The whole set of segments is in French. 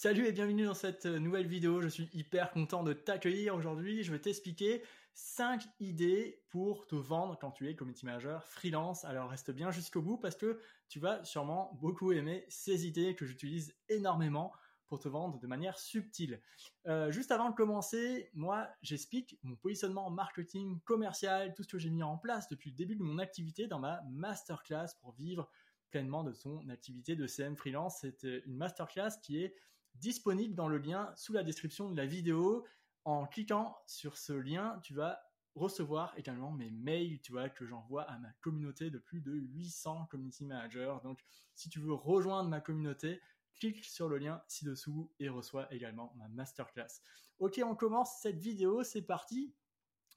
Salut et bienvenue dans cette nouvelle vidéo. Je suis hyper content de t'accueillir aujourd'hui. Je vais t'expliquer 5 idées pour te vendre quand tu es community manager freelance. Alors reste bien jusqu'au bout parce que tu vas sûrement beaucoup aimer ces idées que j'utilise énormément pour te vendre de manière subtile. Euh, juste avant de commencer, moi j'explique mon positionnement marketing commercial, tout ce que j'ai mis en place depuis le début de mon activité dans ma masterclass pour vivre pleinement de son activité de CM freelance. C'est une masterclass qui est disponible dans le lien sous la description de la vidéo. En cliquant sur ce lien, tu vas recevoir également mes mails, tu que j'envoie à ma communauté de plus de 800 community managers. Donc, si tu veux rejoindre ma communauté, clique sur le lien ci-dessous et reçois également ma masterclass. Ok, on commence cette vidéo, c'est parti.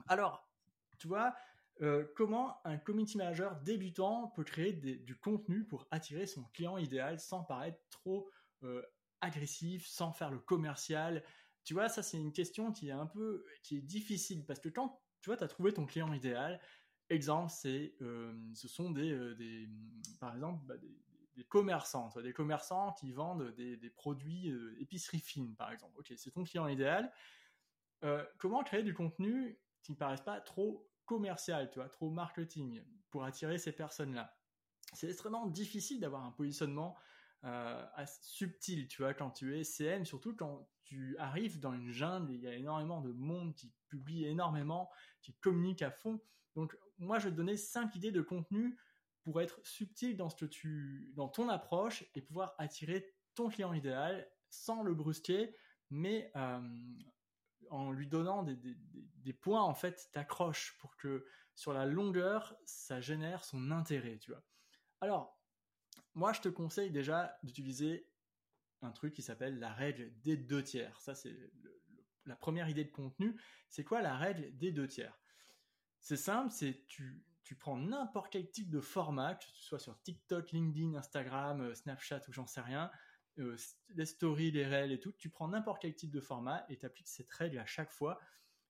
Alors, tu vois, euh, comment un community manager débutant peut créer du contenu pour attirer son client idéal sans paraître trop euh, agressif, sans faire le commercial. Tu vois, ça c'est une question qui est un peu qui est difficile parce que quand tu vois, tu as trouvé ton client idéal, exemple, c'est euh, ce sont des, euh, des par exemple bah, des, commerçants, des commerçants qui vendent des, des produits euh, épicerie fine par exemple. OK, c'est ton client idéal. comment créer du contenu qui ne paraisse pas trop commercial, tu vois, trop marketing pour attirer ces personnes-là? C'est extrêmement difficile d'avoir un positionnement euh, subtil, tu vois, quand tu es CM, surtout quand tu arrives dans une jungle, il y a énormément de monde qui publie énormément, qui communique à fond. Donc, moi, je vais te donner cinq idées de contenu pour être subtil dans ton approche et pouvoir attirer ton client idéal sans le brusquer, mais euh, en lui donnant des, des, des points en fait d'accroche pour que sur la longueur ça génère son intérêt, tu vois. Alors moi, je te conseille déjà d'utiliser un truc qui s'appelle la règle des deux tiers. Ça, c'est la première idée de contenu. C'est quoi la règle des deux tiers? C'est simple, c'est tu, tu prends n'importe quel type de format, que ce soit sur TikTok, LinkedIn, Instagram, euh, Snapchat ou j'en sais rien, euh, les stories, les réels et tout, tu prends n'importe quel type de format et tu appliques cette règle à chaque fois.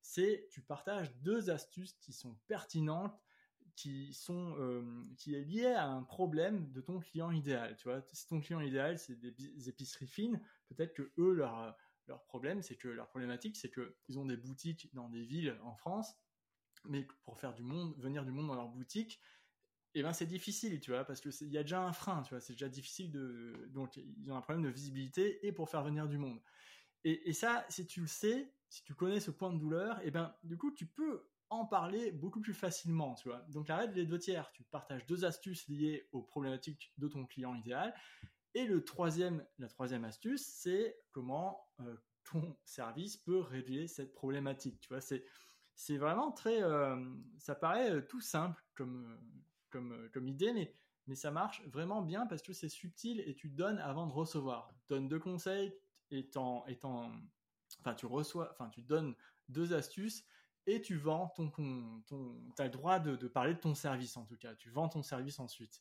C'est tu partages deux astuces qui sont pertinentes qui sont euh, qui est lié à un problème de ton client idéal. Tu vois, si ton client idéal c'est des, épiceries fines, peut-être que eux leur leur problème c'est que leur problématique c'est que ils ont des boutiques dans des villes en France, mais pour faire du monde, venir du monde dans leur boutique, eh ben c'est difficile, tu vois, parce que il y a déjà un frein, tu vois, c'est déjà difficile de donc ils ont un problème de visibilité et pour faire venir du monde. Et, et ça, si tu le sais, si tu connais ce point de douleur, eh ben du coup tu peux en parler beaucoup plus facilement, tu vois. Donc arrête les deux tiers, tu partages deux astuces liées aux problématiques de ton client idéal. Et le troisième, la troisième astuce, c'est comment euh, ton service peut régler cette problématique. Tu vois, c'est c'est vraiment très, euh, ça paraît euh, tout simple comme comme comme idée, mais mais ça marche vraiment bien parce que c'est subtil et tu donnes avant de recevoir. Donne deux conseils étant étant, enfin tu reçois, enfin tu donnes deux astuces et tu vends ton, ton, ton as le droit de, parler de ton service en tout cas, tu vends ton service ensuite.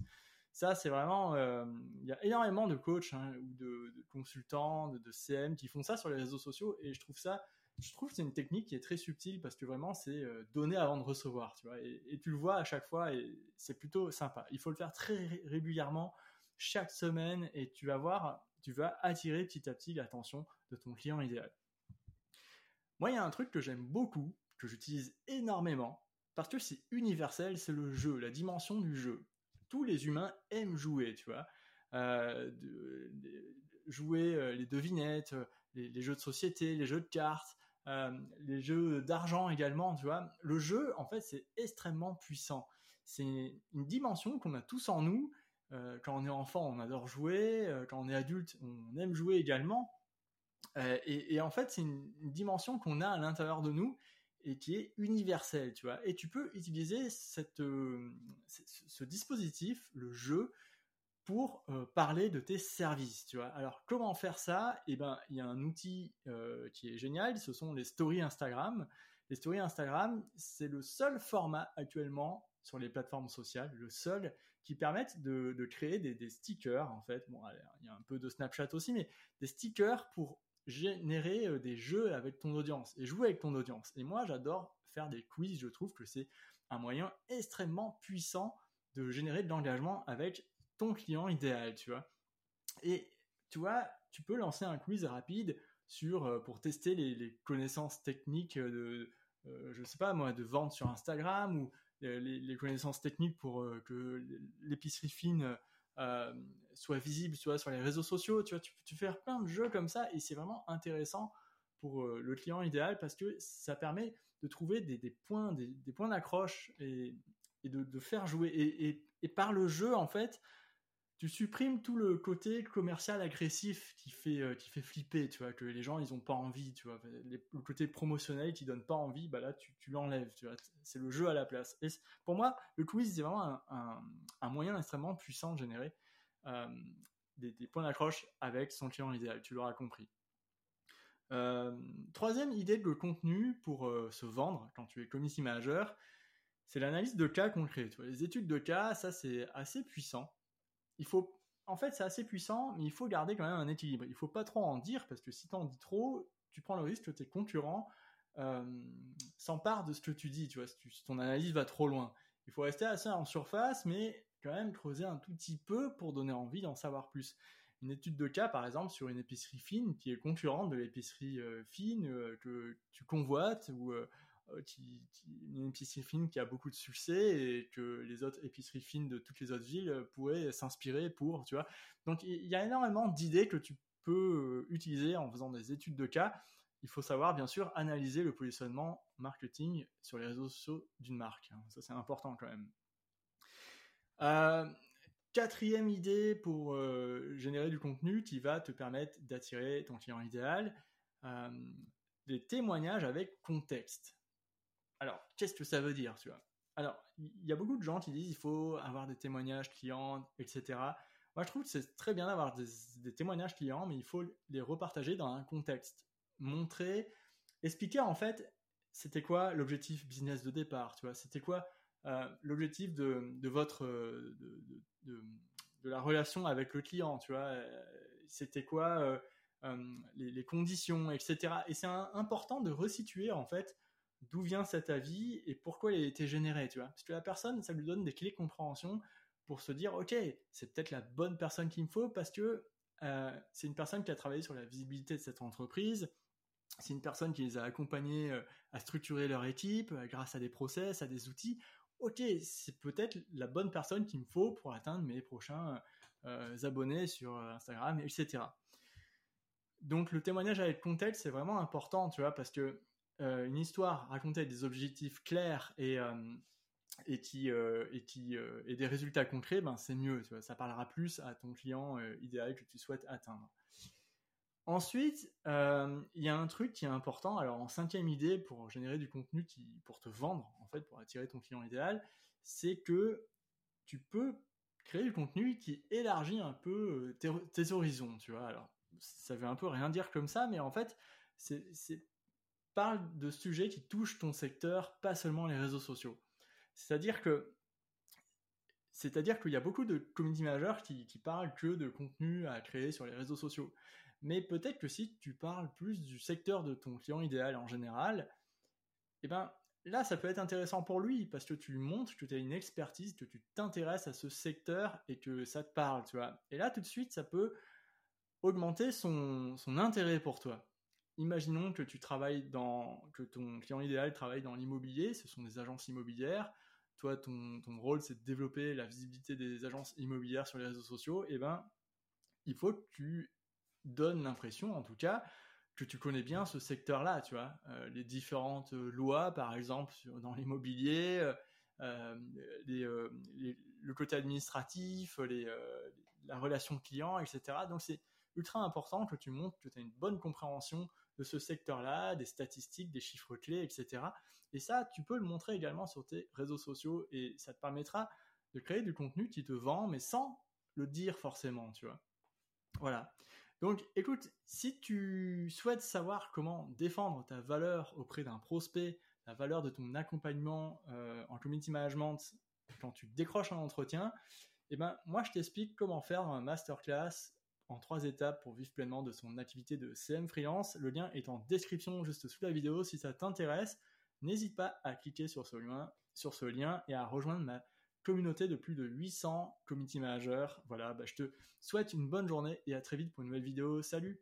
Ça, c'est vraiment, euh, il y a énormément de coachs hein, ou de, consultants, de, de, CM qui font ça sur les réseaux sociaux et je trouve ça, je trouve que c'est une technique qui est très subtile parce que vraiment c'est euh, donner avant de recevoir, tu vois, et, et, tu le vois à chaque fois et c'est plutôt sympa. Il faut le faire très régulièrement, chaque semaine et tu vas voir, tu vas attirer petit à petit l'attention de ton client idéal. Moi, il y a un truc que j'aime beaucoup, que j'utilise énormément parce que c'est universel, c'est le jeu, la dimension du jeu. Tous les humains aiment jouer, tu vois. Euh, jouer euh, les devinettes, les, les, jeux de société, les jeux de cartes, euh, les jeux d'argent également, tu vois. Le jeu, en fait, c'est extrêmement puissant. C'est une dimension qu'on a tous en nous. Euh, quand on est enfant, on adore jouer. Euh, quand on est adulte, on aime jouer également. Et, en fait, c'est une dimension qu'on a à l'intérieur de nous et qui est universel, tu vois. Et tu peux utiliser euh, ce dispositif, le jeu, pour euh, parler de tes services, tu vois. Alors, comment faire ça? Eh ben, il y a un outil euh, qui est génial, ce sont les stories Instagram. Les stories Instagram, c'est le seul format actuellement sur les plateformes sociales, le seul qui permettent de, de créer des, des, stickers, en fait. Bon, il y a un peu de Snapchat aussi, mais des stickers pour générer euh, des jeux avec ton audience et jouer avec ton audience. Et moi, j'adore faire des quiz. Je trouve que c'est un moyen extrêmement puissant de générer de l'engagement avec ton client idéal, tu vois. Et tu vois, tu peux lancer un quiz rapide sur pour tester les, connaissances techniques de, je sais pas moi, de vente sur Instagram ou les, connaissances techniques pour que l'épicerie fine soit visible, soit sur les réseaux sociaux. Tu vois, tu peux faire plein de jeux comme ça et c'est vraiment intéressant pour le client idéal parce que ça permet de trouver des, points, des, points d'accroche et, de, faire jouer. Et, par le jeu, en fait, tu supprimes tout le côté commercial agressif qui fait, euh, qui fait flipper, tu vois, que les gens, ils ont pas envie, tu vois. le côté promotionnel qui donne pas envie, bah là, tu, l'enlèves, tu vois. C'est le jeu à la place. Et pour moi, le quiz, c'est vraiment un, moyen extrêmement puissant de générer euh, des, des points d'accroche avec son client idéal, tu l'auras compris. Euh, troisième idée de contenu pour euh, se vendre quand tu es community manager, c'est l'analyse de cas concrets. les études de cas, ça c'est assez puissant. Il faut, en fait, c'est assez puissant, mais il faut garder quand même un équilibre. Il faut pas trop en dire parce que si tu en dis trop, tu prends le risque que tes concurrents euh, s'emparent de ce que tu dis. Tu vois, si, ton analyse va trop loin, il faut rester assez en surface, mais quand même creuser un tout petit peu pour donner envie d'en savoir plus une étude de cas, par exemple, sur une épicerie fine qui est concurrente de l'épicerie euh, fine euh, que tu convoites ou euh, une épicerie fine qui a beaucoup de succès et que les autres épiceries fines de toutes les autres villes pourraient s'inspirer pour, tu vois. Donc il y a énormément d'idées que tu peux utiliser en faisant des études de cas. Il faut savoir, bien sûr, analyser le positionnement marketing sur les réseaux sociaux d'une marque. Hein. Ça, c'est important quand même. Quatrième idée pour euh, générer du contenu qui va te permettre d'attirer ton client idéal, euh, des témoignages avec contexte. Alors, qu'est-ce que ça veut dire, tu vois? Alors, il y a beaucoup de gens qui disent il faut avoir des témoignages clients, etc. Moi, je trouve que c'est très bien d'avoir des, témoignages clients, mais il faut les repartager dans un contexte. Montrer, expliquer en fait, c'était quoi l'objectif business de départ, tu vois? C'était quoi euh, l'objectif de, votre de, la relation avec le client, tu vois, euh, c'était quoi euh, les, conditions, etc. Et c'est important de resituer en fait d'où vient cet avis et pourquoi il a été généré, tu vois, parce que la personne, ça lui donne des clés de compréhension pour se dire, ok, c'est peut-être la bonne personne qu'il me faut parce que c'est une personne qui a travaillé sur la visibilité de cette entreprise, c'est une personne qui les a accompagnés à structurer leur équipe grâce à des process, à des outils ok, c'est peut-être la bonne personne qu'il me faut pour atteindre mes prochains euh, abonnés sur euh, Instagram, etc. Donc le témoignage avec contexte, c'est vraiment important, tu vois, parce que euh, une histoire racontée avec des objectifs clairs et, et, qui, et, qui, et des résultats concrets, ben, c'est mieux, tu vois, ça parlera plus à ton client idéal que tu souhaites atteindre. Ensuite, euh, il y a un truc qui est important. Alors, en cinquième idée pour générer du contenu pour te vendre, en fait, pour attirer ton client idéal, c'est que tu peux créer du contenu qui élargit un peu euh, tes, horizons, tu vois. Alors, ça veut un peu rien dire comme ça, mais en fait, parle de sujets qui touchent ton secteur, pas seulement les réseaux sociaux. C'est-à-dire que c'est-à-dire qu'il y a beaucoup de community managers qui, qui parlent que de contenu à créer sur les réseaux sociaux. Mais peut-être que si tu parles plus du secteur de ton client idéal en général, eh ben là, ça peut être intéressant pour lui parce que tu lui montres que tu as une expertise, que tu t'intéresses à ce secteur et que ça te parle, tu vois. Et là, tout de suite, ça peut augmenter son, intérêt pour toi. Imaginons que tu travailles dans, que ton client idéal travaille dans l'immobilier, ce sont des agences immobilières. Toi, ton, rôle, c'est de développer la visibilité des agences immobilières sur les réseaux sociaux. Et eh ben, il faut que tu donne l'impression, en tout cas, que tu connais bien ce secteur-là, tu vois. Euh, les différentes euh, lois, par exemple, dans l'immobilier, euh, le côté administratif, la relation client, etc. Donc c'est ultra important que tu montres que tu as une bonne compréhension de ce secteur-là, des statistiques, des chiffres clés, etc. Et ça, tu peux le montrer également sur tes réseaux sociaux et ça te permettra de créer du contenu qui te vend, mais sans le dire forcément, tu vois. Voilà. Donc, écoute, si tu souhaites savoir comment défendre ta valeur auprès d'un prospect, la valeur de ton accompagnement euh, en community management quand tu décroches un entretien, eh ben, moi, je t'explique comment faire un masterclass en trois étapes pour vivre pleinement de son activité de CM freelance. Le lien est en description juste sous la vidéo. Si ça t'intéresse, n'hésite pas à cliquer sur ce lien, et à rejoindre ma communauté de plus de 800 community managers. Voilà, bah, je te souhaite une bonne journée et à très vite pour une nouvelle vidéo. Salut